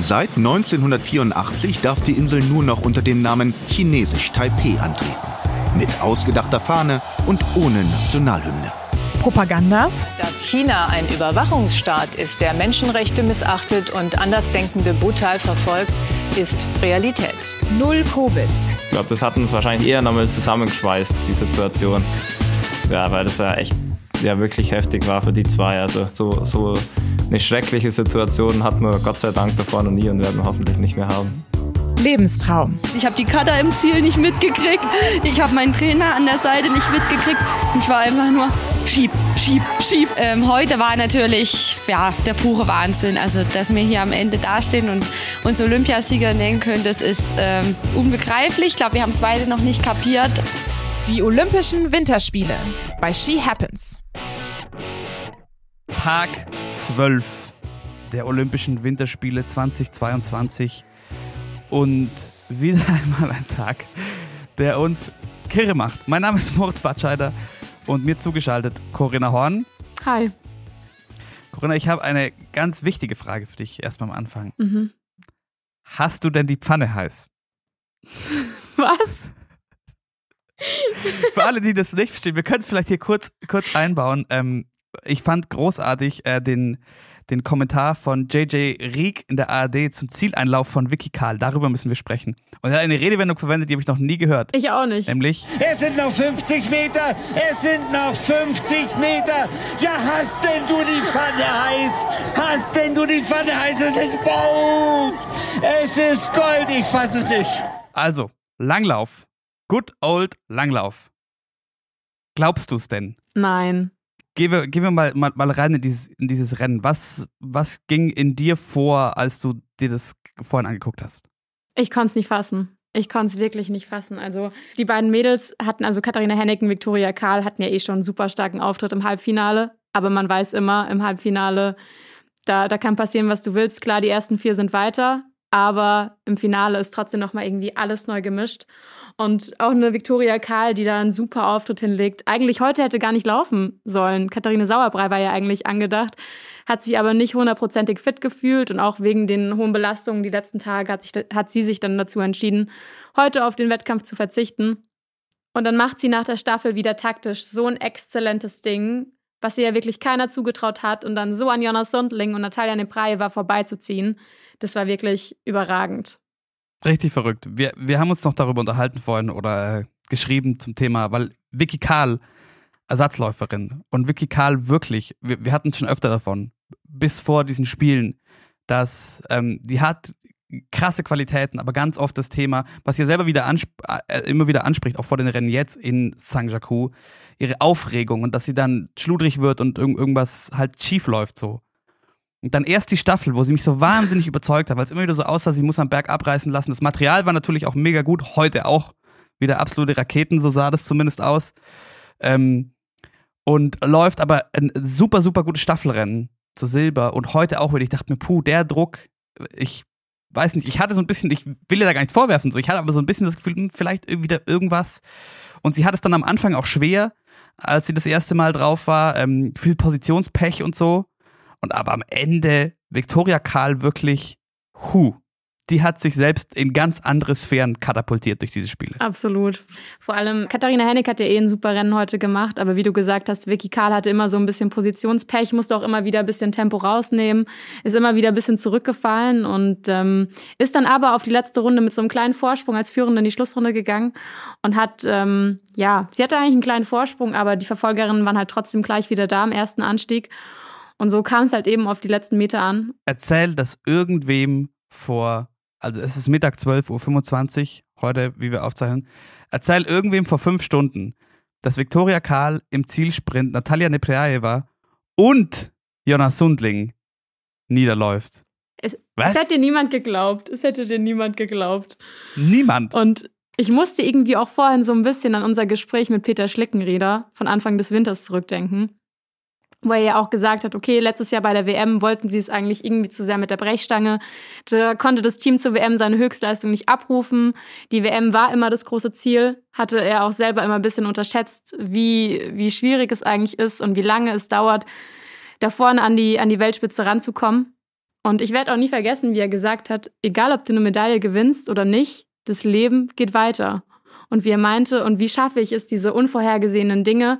Seit 1984 darf die Insel nur noch unter dem Namen Chinesisch Taipeh antreten. Mit ausgedachter Fahne und ohne Nationalhymne. Propaganda? Dass China ein Überwachungsstaat ist, der Menschenrechte missachtet und Andersdenkende brutal verfolgt, ist Realität. Null Covid. Ich glaube, das hat uns wahrscheinlich eher nochmal zusammengeschweißt, die Situation. Ja, weil das ja echt ja, wirklich heftig war für die zwei. Also so, so eine schreckliche Situation hatten wir Gott sei Dank davor noch nie und werden wir hoffentlich nicht mehr haben. Lebenstraum. Ich habe die Cutter im Ziel nicht mitgekriegt. Ich habe meinen Trainer an der Seite nicht mitgekriegt. Ich war einfach nur schieb, schieb, schieb. Ähm, heute war natürlich ja, der pure Wahnsinn. Also, dass wir hier am Ende dastehen und uns Olympiasieger nennen können, das ist ähm, unbegreiflich. Ich glaube, wir haben es beide noch nicht kapiert. Die Olympischen Winterspiele bei She Happens. Tag 12 der Olympischen Winterspiele 2022 und wieder einmal ein Tag, der uns kirre macht. Mein Name ist Moritz Batscheider und mir zugeschaltet Corinna Horn. Hi. Corinna, ich habe eine ganz wichtige Frage für dich erstmal am Anfang. Mhm. Hast du denn die Pfanne heiß? Was? Für alle, die das nicht verstehen, wir können es vielleicht hier kurz, kurz einbauen. Ähm, ich fand großartig äh, den, den Kommentar von JJ Rieck in der ARD zum Zieleinlauf von Vicky Karl. Darüber müssen wir sprechen. Und er hat eine Redewendung verwendet, die habe ich noch nie gehört. Ich auch nicht. Nämlich, Es sind noch 50 Meter. Es sind noch 50 Meter. Ja, hast denn du die Pfanne heiß? Hast denn du die Pfanne heiß? Es ist Gold. Es ist Gold. Ich fasse es nicht. also, Langlauf. Good old Langlauf. Glaubst du es denn? Nein. Gehen wir, gehen wir mal, mal, mal rein in dieses, in dieses Rennen. Was, was ging in dir vor, als du dir das vorhin angeguckt hast? Ich konnte es nicht fassen. Ich konnte es wirklich nicht fassen. Also die beiden Mädels hatten, also Katharina Henneken, Viktoria Karl hatten ja eh schon einen super starken Auftritt im Halbfinale. Aber man weiß immer, im Halbfinale, da, da kann passieren, was du willst. Klar, die ersten vier sind weiter, aber im Finale ist trotzdem nochmal irgendwie alles neu gemischt. Und auch eine Viktoria Karl, die da einen super Auftritt hinlegt. Eigentlich heute hätte gar nicht laufen sollen. Katharine Sauerbrei war ja eigentlich angedacht, hat sich aber nicht hundertprozentig fit gefühlt und auch wegen den hohen Belastungen die letzten Tage hat, sich, hat sie sich dann dazu entschieden, heute auf den Wettkampf zu verzichten. Und dann macht sie nach der Staffel wieder taktisch so ein exzellentes Ding, was ihr ja wirklich keiner zugetraut hat und dann so an Jonas Sundling und Natalia Nepraeva vorbeizuziehen. Das war wirklich überragend. Richtig verrückt. Wir, wir haben uns noch darüber unterhalten vorhin oder äh, geschrieben zum Thema, weil Vicky Karl, Ersatzläuferin, und Vicky Karl wirklich, wir, wir hatten schon öfter davon, bis vor diesen Spielen, dass ähm, die hat krasse Qualitäten, aber ganz oft das Thema, was sie selber wieder ansp äh, immer wieder anspricht, auch vor den Rennen jetzt in Saint-Jacques, ihre Aufregung und dass sie dann schludrig wird und irg irgendwas halt schief läuft so. Und dann erst die Staffel, wo sie mich so wahnsinnig überzeugt hat, weil es immer wieder so aussah, sie muss am Berg abreißen lassen. Das Material war natürlich auch mega gut, heute auch wieder absolute Raketen, so sah das zumindest aus. Ähm, und läuft aber ein super, super gutes Staffelrennen zu Silber und heute auch wieder. Ich dachte mir, puh, der Druck, ich weiß nicht, ich hatte so ein bisschen, ich will ihr da gar nichts vorwerfen, so, ich hatte aber so ein bisschen das Gefühl, hm, vielleicht wieder irgendwas. Und sie hat es dann am Anfang auch schwer, als sie das erste Mal drauf war, ähm, viel Positionspech und so. Und aber am Ende Victoria Karl wirklich, hu, die hat sich selbst in ganz andere Sphären katapultiert durch diese Spiele. Absolut. Vor allem Katharina Hennig hat ja eh ein super Rennen heute gemacht, aber wie du gesagt hast, Vicky Karl hatte immer so ein bisschen Positionspech, musste auch immer wieder ein bisschen Tempo rausnehmen, ist immer wieder ein bisschen zurückgefallen und ähm, ist dann aber auf die letzte Runde mit so einem kleinen Vorsprung als Führende in die Schlussrunde gegangen und hat, ähm, ja, sie hatte eigentlich einen kleinen Vorsprung, aber die Verfolgerinnen waren halt trotzdem gleich wieder da im ersten Anstieg. Und so kam es halt eben auf die letzten Meter an. Erzähl das irgendwem vor, also es ist Mittag 12.25 Uhr, heute, wie wir aufzeichnen. Erzähl irgendwem vor fünf Stunden, dass Viktoria Karl im Zielsprint Natalia Nepraeva und Jonas Sundling niederläuft. Es, Was? es hätte niemand geglaubt. Es hätte dir niemand geglaubt. Niemand. Und ich musste irgendwie auch vorhin so ein bisschen an unser Gespräch mit Peter Schlickenrieder von Anfang des Winters zurückdenken. Wo er ja auch gesagt hat, okay, letztes Jahr bei der WM wollten sie es eigentlich irgendwie zu sehr mit der Brechstange. Da konnte das Team zur WM seine Höchstleistung nicht abrufen. Die WM war immer das große Ziel. Hatte er auch selber immer ein bisschen unterschätzt, wie, wie schwierig es eigentlich ist und wie lange es dauert, da vorne an die, an die Weltspitze ranzukommen. Und ich werde auch nie vergessen, wie er gesagt hat, egal ob du eine Medaille gewinnst oder nicht, das Leben geht weiter. Und wie er meinte, und wie schaffe ich es, diese unvorhergesehenen Dinge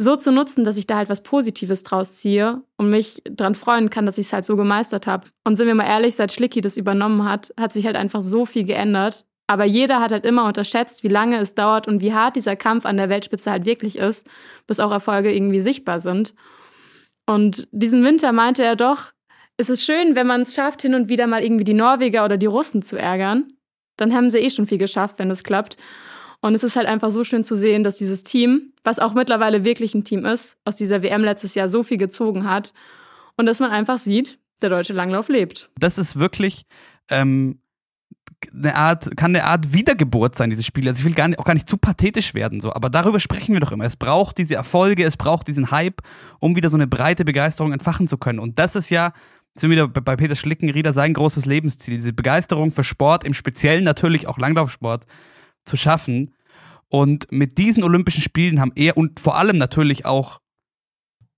so zu nutzen, dass ich da halt was Positives draus ziehe und mich dran freuen kann, dass ich es halt so gemeistert habe. Und sind wir mal ehrlich, seit Schlicki das übernommen hat, hat sich halt einfach so viel geändert. Aber jeder hat halt immer unterschätzt, wie lange es dauert und wie hart dieser Kampf an der Weltspitze halt wirklich ist, bis auch Erfolge irgendwie sichtbar sind. Und diesen Winter meinte er doch, es ist schön, wenn man es schafft, hin und wieder mal irgendwie die Norweger oder die Russen zu ärgern. Dann haben sie eh schon viel geschafft, wenn es klappt. Und es ist halt einfach so schön zu sehen, dass dieses Team, was auch mittlerweile wirklich ein Team ist, aus dieser WM letztes Jahr so viel gezogen hat. Und dass man einfach sieht, der deutsche Langlauf lebt. Das ist wirklich ähm, eine Art, kann eine Art Wiedergeburt sein, dieses Spiel. Also ich will gar nicht, auch gar nicht zu pathetisch werden, so, aber darüber sprechen wir doch immer. Es braucht diese Erfolge, es braucht diesen Hype, um wieder so eine breite Begeisterung entfachen zu können. Und das ist ja, sind wieder bei Peter Schlickenrieder sein großes Lebensziel, diese Begeisterung für Sport, im Speziellen natürlich auch Langlaufsport zu schaffen. Und mit diesen Olympischen Spielen haben er und vor allem natürlich auch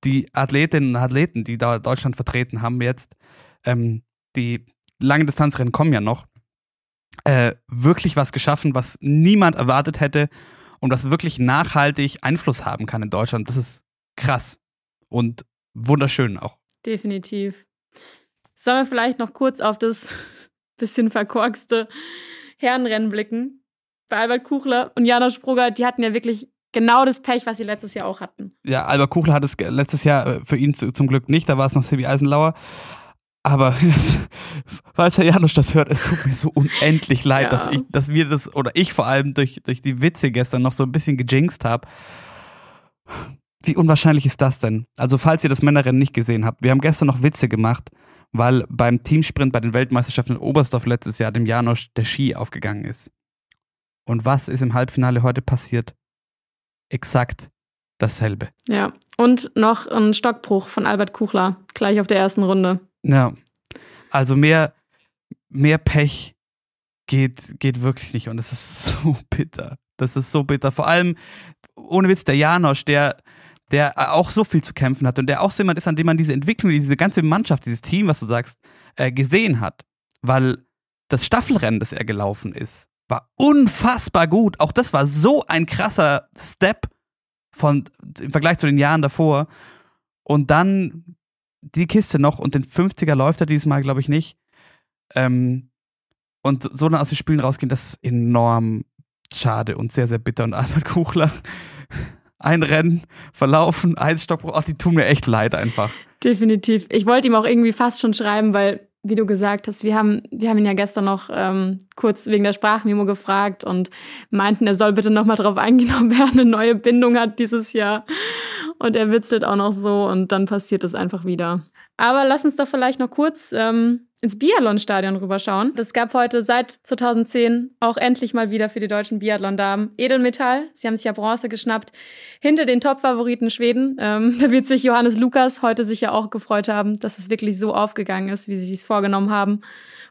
die Athletinnen und Athleten, die da Deutschland vertreten haben jetzt, ähm, die lange Distanzrennen kommen ja noch, äh, wirklich was geschaffen, was niemand erwartet hätte und was wirklich nachhaltig Einfluss haben kann in Deutschland. Das ist krass und wunderschön auch. Definitiv. Sollen wir vielleicht noch kurz auf das bisschen verkorkste Herrenrennen blicken? Bei Albert Kuchler und Janosch Brugger, die hatten ja wirklich genau das Pech, was sie letztes Jahr auch hatten. Ja, Albert Kuchler hat es letztes Jahr äh, für ihn zum Glück nicht, da war es noch Sebi Eisenlauer. Aber falls Herr Janusz das hört, es tut mir so unendlich leid, ja. dass, ich, dass wir das, oder ich vor allem durch, durch die Witze gestern noch so ein bisschen gejinxt habe. Wie unwahrscheinlich ist das denn? Also, falls ihr das Männerrennen nicht gesehen habt, wir haben gestern noch Witze gemacht, weil beim Teamsprint bei den Weltmeisterschaften in Oberstdorf letztes Jahr dem Janosch der Ski aufgegangen ist. Und was ist im Halbfinale heute passiert? Exakt dasselbe. Ja, und noch ein Stockbruch von Albert Kuchler, gleich auf der ersten Runde. Ja, also mehr, mehr Pech geht, geht wirklich nicht und es ist so bitter. Das ist so bitter. Vor allem, ohne Witz, der Janosch, der, der auch so viel zu kämpfen hat und der auch so jemand ist, an dem man diese Entwicklung, diese ganze Mannschaft, dieses Team, was du sagst, äh, gesehen hat. Weil das Staffelrennen, das er gelaufen ist, war unfassbar gut. Auch das war so ein krasser Step von, im Vergleich zu den Jahren davor. Und dann die Kiste noch und den 50er läuft er dieses Mal, glaube ich, nicht. Ähm, und so dann aus den Spielen rausgehen, das ist enorm schade und sehr, sehr bitter. Und Albert Kuchler, ein Rennen verlaufen, ein Stockbruch, oh, die tun mir echt leid einfach. Definitiv. Ich wollte ihm auch irgendwie fast schon schreiben, weil wie du gesagt hast, wir haben, wir haben ihn ja gestern noch ähm, kurz wegen der Sprachmemo gefragt und meinten, er soll bitte nochmal drauf eingehen, ob er eine neue Bindung hat dieses Jahr. Und er witzelt auch noch so und dann passiert es einfach wieder. Aber lass uns doch vielleicht noch kurz ähm, ins Biathlon-Stadion rüberschauen. Das gab heute seit 2010 auch endlich mal wieder für die deutschen Biathlon-Damen Edelmetall. Sie haben sich ja Bronze geschnappt hinter den Top-Favoriten Schweden. Ähm, da wird sich Johannes Lukas heute sicher auch gefreut haben, dass es wirklich so aufgegangen ist, wie sie sich vorgenommen haben.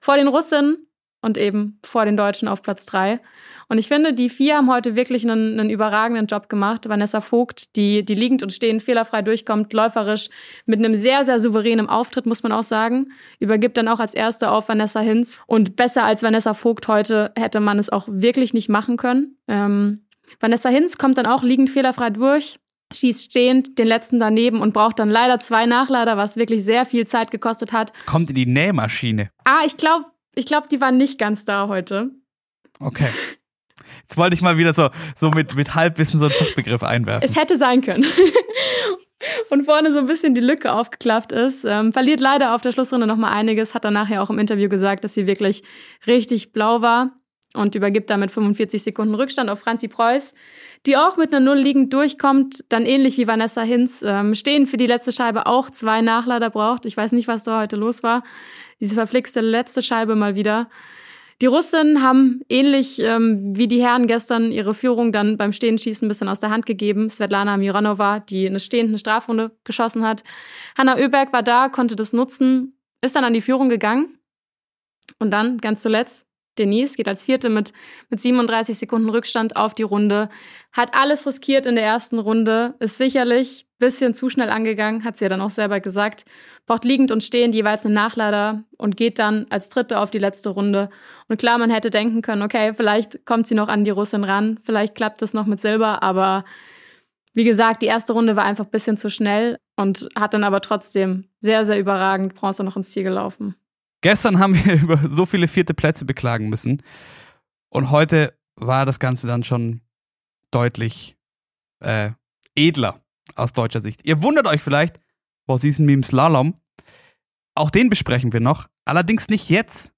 Vor den Russen und eben vor den Deutschen auf Platz drei. Und ich finde, die vier haben heute wirklich einen, einen überragenden Job gemacht. Vanessa Vogt, die, die liegend und stehend fehlerfrei durchkommt, läuferisch, mit einem sehr, sehr souveränen Auftritt, muss man auch sagen. Übergibt dann auch als Erste auf Vanessa Hinz. Und besser als Vanessa Vogt heute hätte man es auch wirklich nicht machen können. Ähm, Vanessa Hinz kommt dann auch liegend fehlerfrei durch, schießt stehend den letzten daneben und braucht dann leider zwei Nachlader, was wirklich sehr viel Zeit gekostet hat. Kommt in die Nähmaschine. Ah, ich glaube, ich glaube, die waren nicht ganz da heute. Okay. Jetzt wollte ich mal wieder so, so mit, mit Halbwissen so einen Fachbegriff einwerfen. Es hätte sein können. und vorne so ein bisschen die Lücke aufgeklafft ist. Ähm, verliert leider auf der Schlussrunde nochmal einiges, hat dann nachher auch im Interview gesagt, dass sie wirklich richtig blau war und übergibt damit 45 Sekunden Rückstand auf Franzi Preuß, die auch mit einer Null liegend durchkommt, dann ähnlich wie Vanessa Hinz, ähm, stehen für die letzte Scheibe auch zwei Nachlader braucht. Ich weiß nicht, was da heute los war diese verflixte letzte Scheibe mal wieder. Die Russen haben ähnlich ähm, wie die Herren gestern ihre Führung dann beim Stehenschießen ein bisschen aus der Hand gegeben. Svetlana Mironova, die eine stehende Strafrunde geschossen hat. Hanna Oeberg war da, konnte das nutzen, ist dann an die Führung gegangen. Und dann, ganz zuletzt, Denise geht als Vierte mit, mit 37 Sekunden Rückstand auf die Runde. Hat alles riskiert in der ersten Runde, ist sicherlich ein bisschen zu schnell angegangen, hat sie ja dann auch selber gesagt. Braucht liegend und stehend jeweils einen Nachlader und geht dann als Dritte auf die letzte Runde. Und klar, man hätte denken können, okay, vielleicht kommt sie noch an die Russin ran, vielleicht klappt es noch mit Silber, aber wie gesagt, die erste Runde war einfach ein bisschen zu schnell und hat dann aber trotzdem sehr, sehr überragend Bronze noch ins Ziel gelaufen. Gestern haben wir über so viele vierte Plätze beklagen müssen. Und heute war das Ganze dann schon deutlich äh, edler aus deutscher Sicht. Ihr wundert euch vielleicht, was ist denn mit Slalom? Auch den besprechen wir noch. Allerdings nicht jetzt,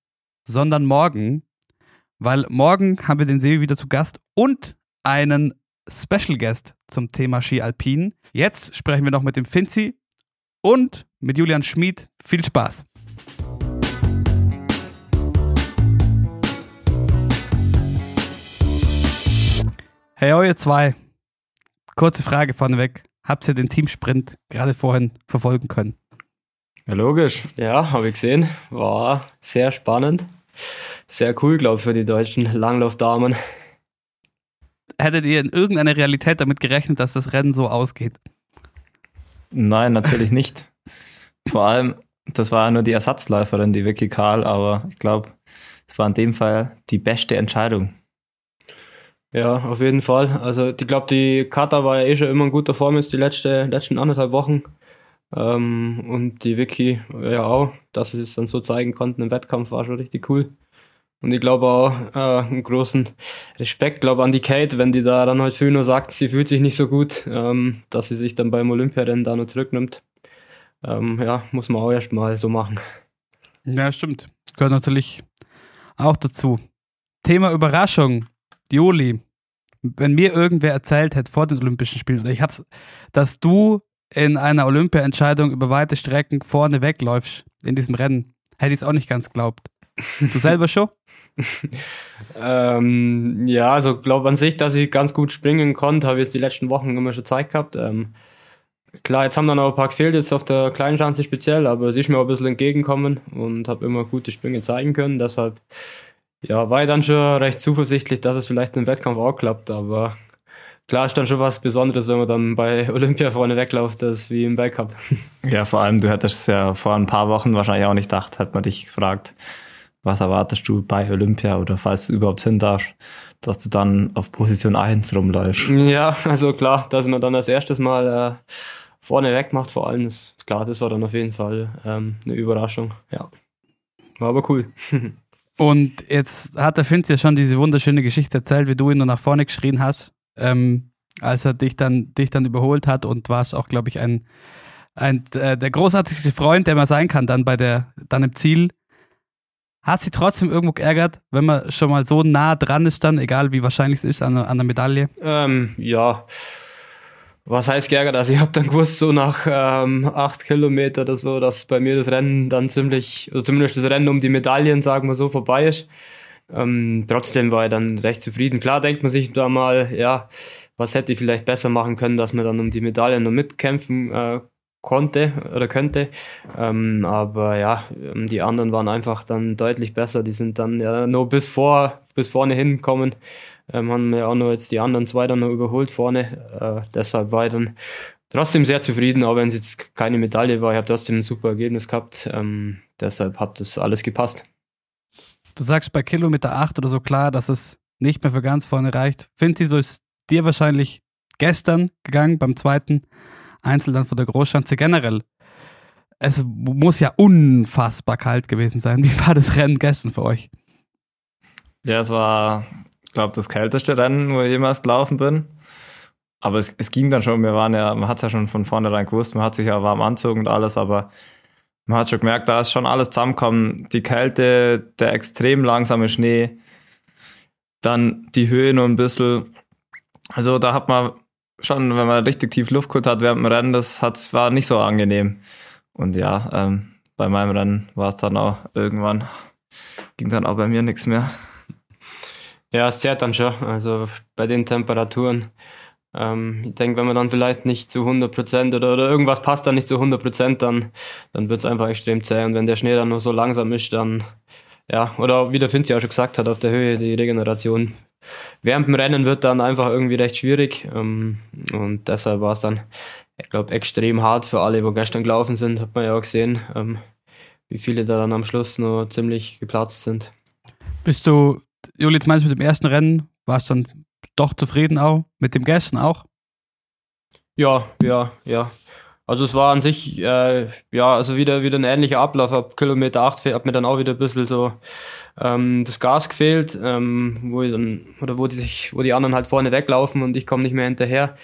sondern morgen. Weil morgen haben wir den Sebi wieder zu Gast und einen Special Guest zum Thema Ski Alpin. Jetzt sprechen wir noch mit dem Finzi und mit Julian Schmid. Viel Spaß! Hey, ihr zwei. Kurze Frage vorneweg. Habt ihr den Teamsprint gerade vorhin verfolgen können? Ja, logisch. Ja, habe ich gesehen. War sehr spannend. Sehr cool, glaube ich, für die deutschen Langlaufdamen. Hättet ihr in irgendeiner Realität damit gerechnet, dass das Rennen so ausgeht? Nein, natürlich nicht. Vor allem, das war ja nur die Ersatzläuferin, die Vicky Karl, aber ich glaube, es war in dem Fall die beste Entscheidung. Ja, auf jeden Fall. Also ich glaube, die Kata war ja eh schon immer in guter Form jetzt die letzte, letzten anderthalb Wochen. Ähm, und die Vicky ja auch, dass sie es dann so zeigen konnten im Wettkampf, war schon richtig cool. Und ich glaube auch äh, einen großen Respekt, glaube an die Kate, wenn die da dann halt viel nur sagt, sie fühlt sich nicht so gut, ähm, dass sie sich dann beim Olympiarennen da noch zurücknimmt. Ähm, ja, muss man auch erst mal so machen. Ja, stimmt. Gehört natürlich auch dazu. Thema Überraschung. Juli, wenn mir irgendwer erzählt hätte vor den Olympischen Spielen, oder ich hab's, dass du in einer Olympia-Entscheidung über weite Strecken vorne wegläufst in diesem Rennen, hätte ich es auch nicht ganz geglaubt. Du selber schon? ähm, ja, also glaube an sich, dass ich ganz gut springen konnte, habe ich jetzt die letzten Wochen immer schon Zeit gehabt. Ähm, klar, jetzt haben dann auch ein paar gefehlt, jetzt auf der kleinen Chance speziell, aber es ist mir auch ein bisschen entgegengekommen und habe immer gute Sprünge zeigen können. Deshalb ja, war ich dann schon recht zuversichtlich, dass es vielleicht im Wettkampf auch klappt, aber klar ist dann schon was Besonderes, wenn man dann bei Olympia vorne wegläuft, das wie im Weltcup. Ja, vor allem, du hättest ja vor ein paar Wochen wahrscheinlich auch nicht gedacht, hätte man dich gefragt, was erwartest du bei Olympia oder falls du überhaupt hin darfst, dass du dann auf Position 1 rumläufst. Ja, also klar, dass man dann als erstes Mal äh, vorne weg macht, vor allem, ist klar, das war dann auf jeden Fall ähm, eine Überraschung, ja. War aber cool. Und jetzt hat der Finz ja schon diese wunderschöne Geschichte erzählt, wie du ihn nur nach vorne geschrien hast, ähm, als er dich dann, dich dann überholt hat und warst auch, glaube ich, ein, ein äh, der großartigste Freund, der man sein kann, dann bei der, dann im Ziel. Hat sie trotzdem irgendwo geärgert, wenn man schon mal so nah dran ist, dann, egal wie wahrscheinlich es ist, an, an der Medaille? Ähm, ja, was heißt geärgert? Also ich habe dann gewusst, so nach ähm, acht Kilometer oder so, dass bei mir das Rennen dann ziemlich, oder zumindest das Rennen um die Medaillen, sagen wir so, vorbei ist. Ähm, trotzdem war ich dann recht zufrieden. Klar denkt man sich da mal, ja, was hätte ich vielleicht besser machen können, dass man dann um die Medaillen noch mitkämpfen äh, konnte oder könnte. Ähm, aber ja, ähm, die anderen waren einfach dann deutlich besser. Die sind dann ja nur bis vor, bis vorne hingekommen ähm, haben ja auch noch jetzt die anderen zwei dann noch überholt vorne. Äh, deshalb war ich dann trotzdem sehr zufrieden, auch wenn es jetzt keine Medaille war. Ich habe trotzdem ein super Ergebnis gehabt. Ähm, deshalb hat das alles gepasst. Du sagst bei Kilometer 8 oder so klar, dass es nicht mehr für ganz vorne reicht. Findest du, so ist dir wahrscheinlich gestern gegangen beim zweiten Einzel dann von der Großschanze generell. Es muss ja unfassbar kalt gewesen sein. Wie war das Rennen gestern für euch? Ja, es war glaube, das kälteste Rennen, wo ich jemals gelaufen bin. Aber es, es ging dann schon, wir waren ja, man hat es ja schon von vornherein gewusst, man hat sich ja warm anzogen und alles, aber man hat schon gemerkt, da ist schon alles zusammengekommen. Die Kälte, der extrem langsame Schnee, dann die Höhe nur ein bisschen. Also da hat man schon, wenn man richtig tief Luft hat während dem Rennen, das hat, war nicht so angenehm. Und ja, ähm, bei meinem Rennen war es dann auch irgendwann, ging dann auch bei mir nichts mehr. Ja, es zerrt dann schon. Also bei den Temperaturen. Ähm, ich denke, wenn man dann vielleicht nicht zu 100 Prozent oder, oder irgendwas passt dann nicht zu 100 Prozent, dann, dann wird es einfach extrem zäh. Und wenn der Schnee dann nur so langsam ist, dann ja, oder wie der Finzi auch schon gesagt hat, auf der Höhe die Regeneration während dem Rennen wird dann einfach irgendwie recht schwierig. Ähm, und deshalb war es dann, ich glaube, extrem hart für alle, wo gestern gelaufen sind. Hat man ja auch gesehen, ähm, wie viele da dann am Schluss nur ziemlich geplatzt sind. Bist du, Juli, jetzt meinst du mit dem ersten Rennen, warst du dann doch zufrieden auch? Mit dem gestern auch? Ja, ja, ja. Also es war an sich, äh, ja, also wieder, wieder ein ähnlicher Ablauf. Ab Kilometer 8 hat mir dann auch wieder ein bisschen so ähm, das Gas gefehlt, ähm, wo dann, oder wo die sich, wo die anderen halt vorne weglaufen und ich komme nicht mehr hinterher.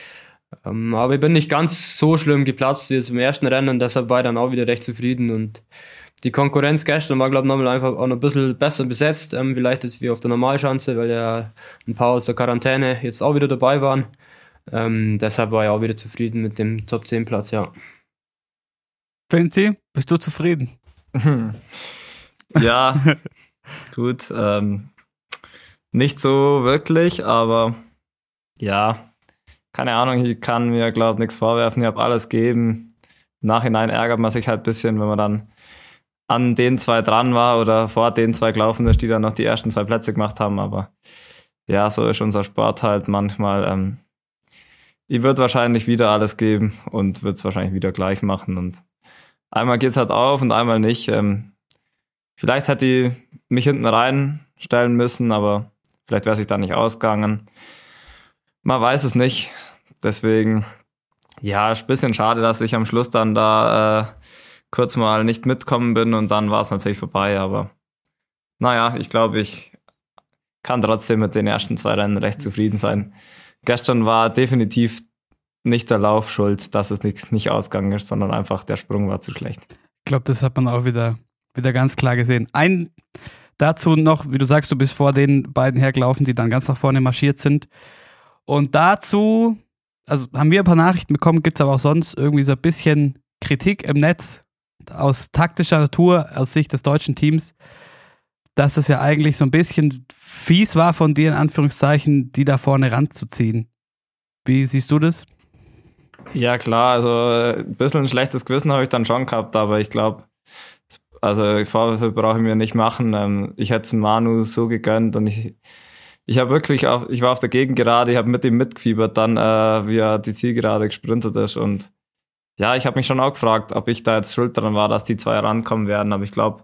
Ähm, aber ich bin nicht ganz so schlimm geplatzt wie im ersten Rennen, deshalb war ich dann auch wieder recht zufrieden und die Konkurrenz gestern war, glaube ich, nochmal einfach auch noch ein bisschen besser besetzt, ähm, vielleicht jetzt wie auf der Normalschanze, weil ja ein paar aus der Quarantäne jetzt auch wieder dabei waren. Ähm, deshalb war ich auch wieder zufrieden mit dem Top 10 Platz, ja. Fancy, bist du zufrieden? ja, gut. Ähm, nicht so wirklich, aber ja, keine Ahnung, ich kann mir, glaube ich, nichts vorwerfen. Ich habe alles gegeben. Im Nachhinein ärgert man sich halt ein bisschen, wenn man dann an den zwei dran war oder vor den zwei gelaufen ist, die dann noch die ersten zwei Plätze gemacht haben. Aber ja, so ist unser Sport halt manchmal. Ähm, ich würde wahrscheinlich wieder alles geben und würde es wahrscheinlich wieder gleich machen. Und einmal geht es halt auf und einmal nicht. Ähm, vielleicht hätte ich mich hinten reinstellen müssen, aber vielleicht wäre sich da nicht ausgegangen. Man weiß es nicht. Deswegen, ja, ist ein bisschen schade, dass ich am Schluss dann da äh, kurz mal nicht mitkommen bin und dann war es natürlich vorbei. Aber naja, ich glaube, ich kann trotzdem mit den ersten zwei Rennen recht zufrieden sein gestern war definitiv nicht der Lauf schuld, dass es nicht, nicht ausgegangen ist, sondern einfach der Sprung war zu schlecht. Ich glaube, das hat man auch wieder, wieder ganz klar gesehen. Ein dazu noch, wie du sagst, du bist vor den beiden hergelaufen, die dann ganz nach vorne marschiert sind. Und dazu, also haben wir ein paar Nachrichten bekommen, gibt es aber auch sonst irgendwie so ein bisschen Kritik im Netz aus taktischer Natur, aus Sicht des deutschen Teams, dass es ja eigentlich so ein bisschen fies war von dir, in Anführungszeichen, die da vorne ranzuziehen. Wie siehst du das? Ja, klar, also ein bisschen ein schlechtes Gewissen habe ich dann schon gehabt, aber ich glaube, also Vorwürfe brauche ich mir nicht machen. Ähm, ich hätte es Manu so gegönnt und ich, ich habe wirklich, auf, ich war auf der Gegengerade, ich habe mit ihm mitgefiebert, dann äh, wie er die Zielgerade gesprintet ist und ja, ich habe mich schon auch gefragt, ob ich da jetzt schuld dran war, dass die zwei rankommen werden, aber ich glaube,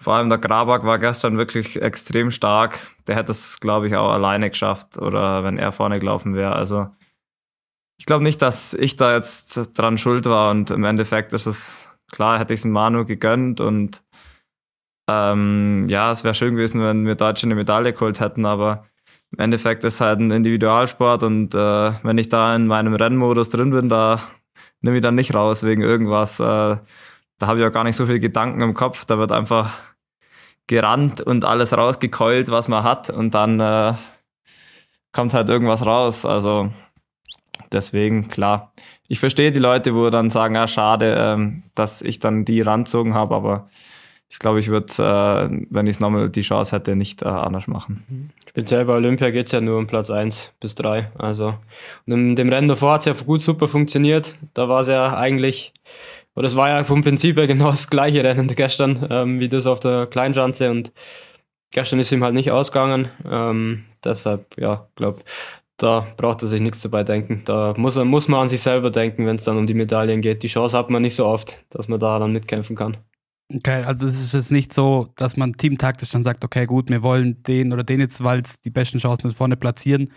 vor allem der Grabak war gestern wirklich extrem stark. Der hätte es, glaube ich, auch alleine geschafft oder wenn er vorne gelaufen wäre. Also ich glaube nicht, dass ich da jetzt dran schuld war. Und im Endeffekt ist es klar, hätte ich es Manu gegönnt. Und ähm, ja, es wäre schön gewesen, wenn wir Deutsche eine Medaille geholt hätten, aber im Endeffekt ist es halt ein Individualsport. Und äh, wenn ich da in meinem Rennmodus drin bin, da nehme ich dann nicht raus wegen irgendwas. Äh, da habe ich auch gar nicht so viele Gedanken im Kopf. Da wird einfach gerannt und alles rausgekeult, was man hat und dann äh, kommt halt irgendwas raus. Also deswegen, klar. Ich verstehe die Leute, wo dann sagen, ja, schade, ähm, dass ich dann die ranzogen habe, aber ich glaube, ich würde, äh, wenn ich es nochmal die Chance hätte, nicht äh, anders machen. Speziell bei Olympia geht es ja nur um Platz 1 bis 3. Also und in dem Rennen davor hat es ja gut super funktioniert. Da war es ja eigentlich und das war ja vom Prinzip her genau das gleiche Rennen gestern, ähm, wie das auf der Kleinschanze. Und gestern ist ihm halt nicht ausgegangen. Ähm, deshalb, ja, glaube da braucht er sich nichts dabei denken. Da muss, muss man an sich selber denken, wenn es dann um die Medaillen geht. Die Chance hat man nicht so oft, dass man da dann mitkämpfen kann. Okay, also es ist jetzt nicht so, dass man teamtaktisch dann sagt, okay, gut, wir wollen den oder den jetzt, weil es die besten Chancen vorne platzieren.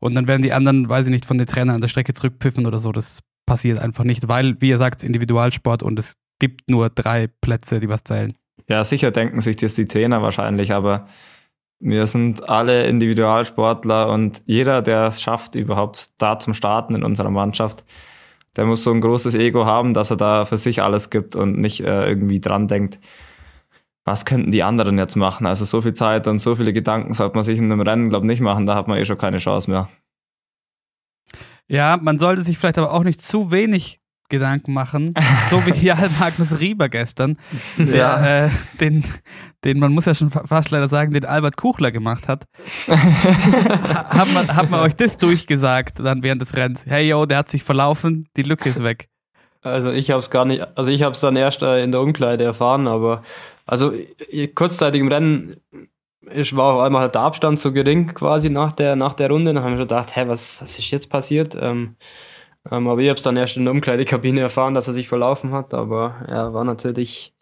Und dann werden die anderen, weiß ich nicht, von den Trainern an der Strecke zurückpiffen oder so. Das passiert einfach nicht, weil, wie ihr sagt, Individualsport und es gibt nur drei Plätze, die was zählen. Ja, sicher denken sich das die Trainer wahrscheinlich, aber wir sind alle Individualsportler und jeder, der es schafft, überhaupt da zum Starten in unserer Mannschaft, der muss so ein großes Ego haben, dass er da für sich alles gibt und nicht äh, irgendwie dran denkt, was könnten die anderen jetzt machen? Also so viel Zeit und so viele Gedanken sollte man sich in einem Rennen, glaube ich, nicht machen, da hat man eh schon keine Chance mehr. Ja, man sollte sich vielleicht aber auch nicht zu wenig Gedanken machen, so wie hier Magnus Rieber gestern, der, ja. äh, den, den, man muss ja schon fast leider sagen, den Albert Kuchler gemacht hat. hat, man, hat man euch das durchgesagt dann während des Rennens? Hey yo, der hat sich verlaufen, die Lücke ist weg. Also ich habe es gar nicht, also ich habe es dann erst äh, in der Umkleide erfahren, aber also kurzzeitig im Rennen ich war auf einmal halt der Abstand so gering quasi nach der, nach der Runde. Dann haben wir gedacht, hä, was, was ist jetzt passiert? Ähm, ähm, aber ich habe es dann erst in der Umkleidekabine erfahren, dass er sich verlaufen hat, aber er war natürlich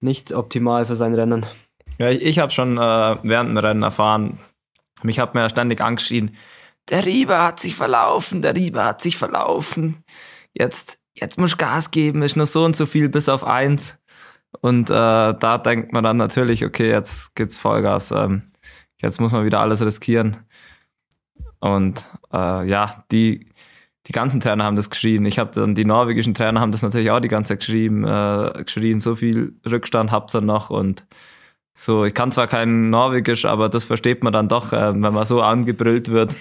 nicht optimal für sein Rennen. Ja, ich, ich habe schon äh, während dem Rennen erfahren, mich hat mir ja ständig angeschrien, der Rieber hat sich verlaufen, der Rieber hat sich verlaufen. Jetzt, jetzt muss Gas geben, ist nur so und so viel bis auf eins. Und äh, da denkt man dann natürlich, okay, jetzt geht's Vollgas. Ähm, jetzt muss man wieder alles riskieren. Und äh, ja, die, die ganzen Trainer haben das geschrien. Ich habe dann die norwegischen Trainer haben das natürlich auch die ganze Zeit geschrieben, äh, geschrien, so viel Rückstand habt ihr noch und so, ich kann zwar kein Norwegisch, aber das versteht man dann doch, äh, wenn man so angebrüllt wird,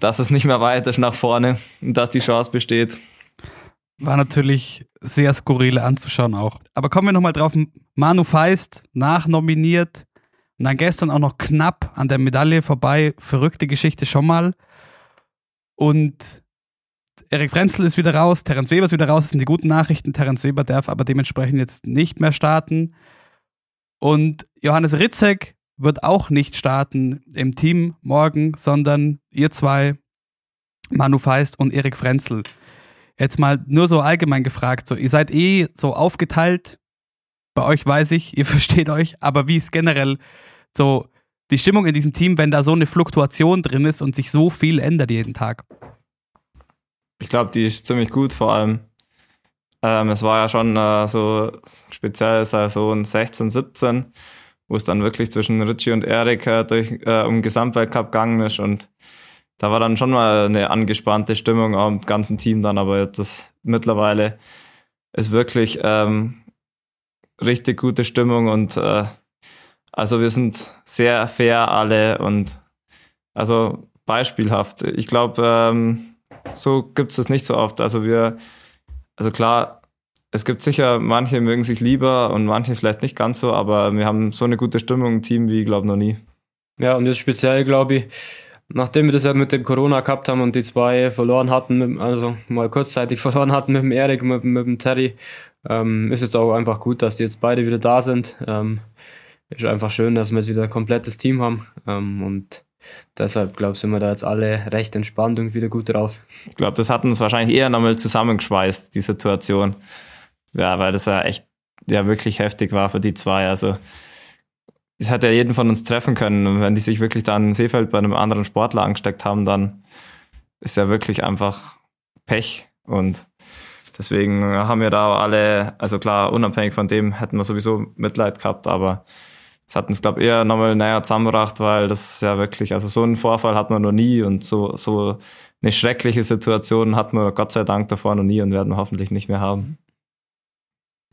dass es nicht mehr weiter ist nach vorne und dass die Chance besteht. War natürlich sehr skurril anzuschauen auch. Aber kommen wir nochmal drauf. Manu Feist, nachnominiert. Und dann gestern auch noch knapp an der Medaille vorbei. Verrückte Geschichte schon mal. Und Erik Frenzel ist wieder raus, Terence Weber ist wieder raus. Das sind die guten Nachrichten. Terence Weber darf aber dementsprechend jetzt nicht mehr starten. Und Johannes Ritzek wird auch nicht starten im Team morgen, sondern ihr zwei, Manu Feist und Erik Frenzel. Jetzt mal nur so allgemein gefragt, so, ihr seid eh so aufgeteilt. Bei euch weiß ich, ihr versteht euch, aber wie ist generell so die Stimmung in diesem Team, wenn da so eine Fluktuation drin ist und sich so viel ändert jeden Tag? Ich glaube, die ist ziemlich gut, vor allem. Ähm, es war ja schon äh, so speziell Saison 16, 17, wo es dann wirklich zwischen Richie und Erik äh, durch, äh, um Gesamtweltcup gegangen ist und da war dann schon mal eine angespannte Stimmung am ganzen Team dann, aber das mittlerweile ist wirklich ähm, richtig gute Stimmung und äh, also wir sind sehr fair alle und also beispielhaft. Ich glaube, ähm, so gibt es das nicht so oft. Also wir, also klar, es gibt sicher, manche mögen sich lieber und manche vielleicht nicht ganz so, aber wir haben so eine gute Stimmung im Team wie, glaube noch nie. Ja, und jetzt speziell, glaube ich, nachdem wir das ja mit dem Corona gehabt haben und die zwei verloren hatten, also mal kurzzeitig verloren hatten mit dem Erik, mit, mit dem Terry, ähm, ist jetzt auch einfach gut, dass die jetzt beide wieder da sind. Ähm, ist einfach schön, dass wir jetzt wieder ein komplettes Team haben ähm, und deshalb, glaube ich, sind wir da jetzt alle recht entspannt und wieder gut drauf. Ich glaube, das hat uns wahrscheinlich eher nochmal zusammengeschweißt, die Situation. Ja, weil das ja echt ja wirklich heftig war für die zwei. Also es hätte ja jeden von uns treffen können. Und wenn die sich wirklich da in Seefeld bei einem anderen Sportler angesteckt haben, dann ist ja wirklich einfach Pech. Und deswegen haben wir da alle, also klar, unabhängig von dem hätten wir sowieso Mitleid gehabt, aber es hat uns, glaube ich, eher nochmal näher zusammengebracht, weil das ja wirklich, also so einen Vorfall hat man noch nie und so, so eine schreckliche Situation hat man Gott sei Dank davor noch nie und werden wir hoffentlich nicht mehr haben.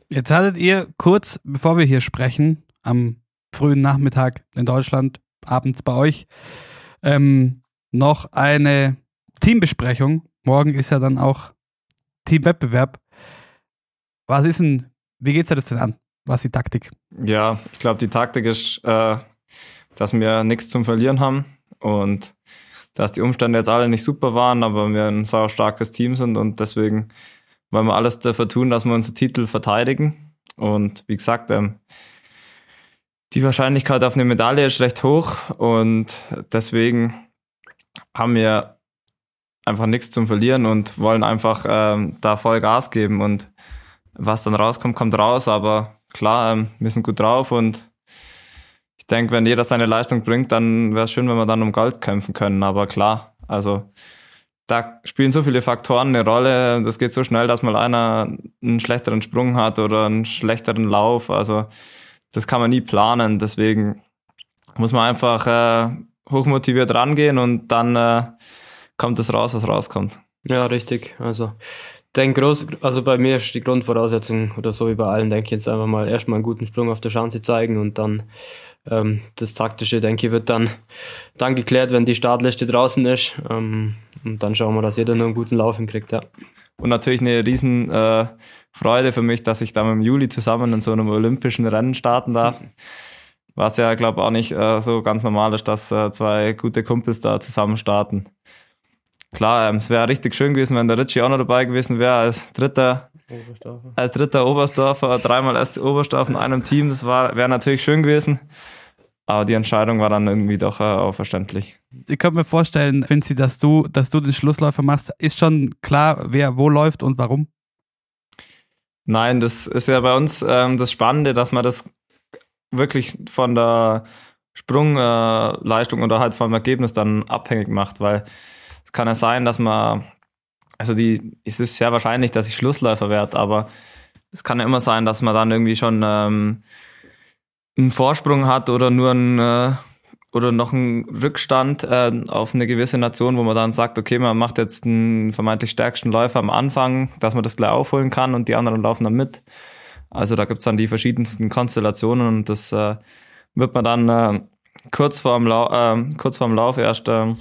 Jetzt hattet ihr kurz, bevor wir hier sprechen, am frühen Nachmittag in Deutschland, abends bei euch, ähm, noch eine Teambesprechung. Morgen ist ja dann auch Teamwettbewerb. Was ist denn, wie geht's dir das denn an? Was ist die Taktik? Ja, ich glaube, die Taktik ist, äh, dass wir nichts zum Verlieren haben und dass die Umstände jetzt alle nicht super waren, aber wir ein sau starkes Team sind und deswegen wollen wir alles dafür tun, dass wir unseren Titel verteidigen. Und wie gesagt, ähm, die Wahrscheinlichkeit auf eine Medaille ist recht hoch und deswegen haben wir einfach nichts zum Verlieren und wollen einfach ähm, da voll Gas geben und was dann rauskommt, kommt raus, aber klar, ähm, wir sind gut drauf und ich denke, wenn jeder seine Leistung bringt, dann wäre es schön, wenn wir dann um Gold kämpfen können, aber klar, also da spielen so viele Faktoren eine Rolle, das geht so schnell, dass mal einer einen schlechteren Sprung hat oder einen schlechteren Lauf, also das kann man nie planen. Deswegen muss man einfach äh, hochmotiviert rangehen und dann äh, kommt es raus, was rauskommt. Ja, richtig. Also, denk groß, also bei mir ist die Grundvoraussetzung oder so wie bei allen, denke ich jetzt einfach mal erstmal einen guten Sprung auf der Schanze zeigen und dann ähm, das Taktische, denke ich, wird dann, dann geklärt, wenn die Startliste draußen ist. Ähm, und dann schauen wir, dass jeder nur einen guten Lauf hinkriegt, ja. Und natürlich eine riesen äh, Freude für mich, dass ich da im Juli zusammen in so einem olympischen Rennen starten darf. Was ja, glaube ich, auch nicht äh, so ganz normal ist, dass äh, zwei gute Kumpels da zusammen starten. Klar, ähm, es wäre richtig schön gewesen, wenn der Ritchie auch noch dabei gewesen wäre als dritter, als dritter Oberstdorfer, dreimal erst Oberstdorf in einem Team. Das wäre natürlich schön gewesen. Aber die Entscheidung war dann irgendwie doch äh, auch verständlich. Ich könnte mir vorstellen, Vinci, dass du, dass du den Schlussläufer machst. Ist schon klar, wer wo läuft und warum? Nein, das ist ja bei uns ähm, das Spannende, dass man das wirklich von der Sprungleistung äh, oder halt vom Ergebnis dann abhängig macht, weil es kann ja sein, dass man, also die, es ist sehr wahrscheinlich, dass ich Schlussläufer werde, aber es kann ja immer sein, dass man dann irgendwie schon ähm, einen Vorsprung hat oder nur einen äh, oder noch einen Rückstand äh, auf eine gewisse Nation, wo man dann sagt, okay, man macht jetzt einen vermeintlich stärksten Läufer am Anfang, dass man das gleich aufholen kann und die anderen laufen dann mit. Also da gibt's dann die verschiedensten Konstellationen und das äh, wird man dann äh, kurz vorm Lau äh, kurz vorm Lauf erst äh,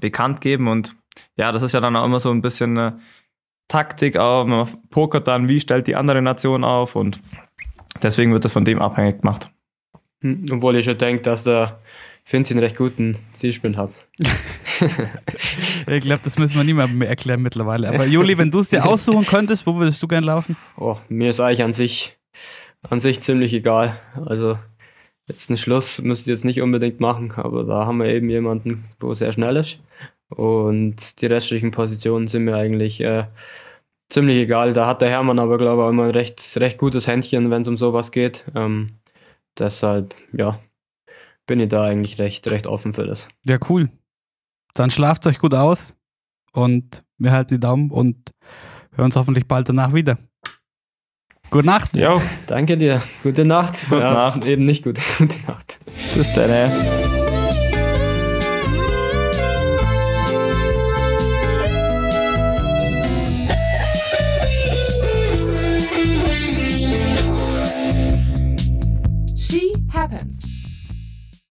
bekannt geben und ja, das ist ja dann auch immer so ein bisschen äh, Taktik auch. Man pokert dann, wie stellt die andere Nation auf und deswegen wird das von dem abhängig gemacht. Hm, obwohl ich schon denke, dass der Finzi einen recht guten Zielspin hat. ich glaube, das müssen wir niemandem mehr erklären mittlerweile. Aber Juli, wenn du es dir aussuchen könntest, wo würdest du gern laufen? Oh, mir ist eigentlich an sich, an sich ziemlich egal. Also jetzt einen Schluss müsste ich jetzt nicht unbedingt machen, aber da haben wir eben jemanden, wo sehr schnell ist. Und die restlichen Positionen sind mir eigentlich äh, ziemlich egal. Da hat der Hermann aber, glaube ich, immer ein recht, recht gutes Händchen, wenn es um sowas geht. Ähm, deshalb, ja, bin ich da eigentlich recht, recht offen für das. Ja, cool. Dann schlaft euch gut aus und wir halten die Daumen und hören uns hoffentlich bald danach wieder. Gute Nacht. Ja, danke dir. Gute Nacht. Gute ja, Nacht. Eben nicht gut. Gute Nacht. Bis dann.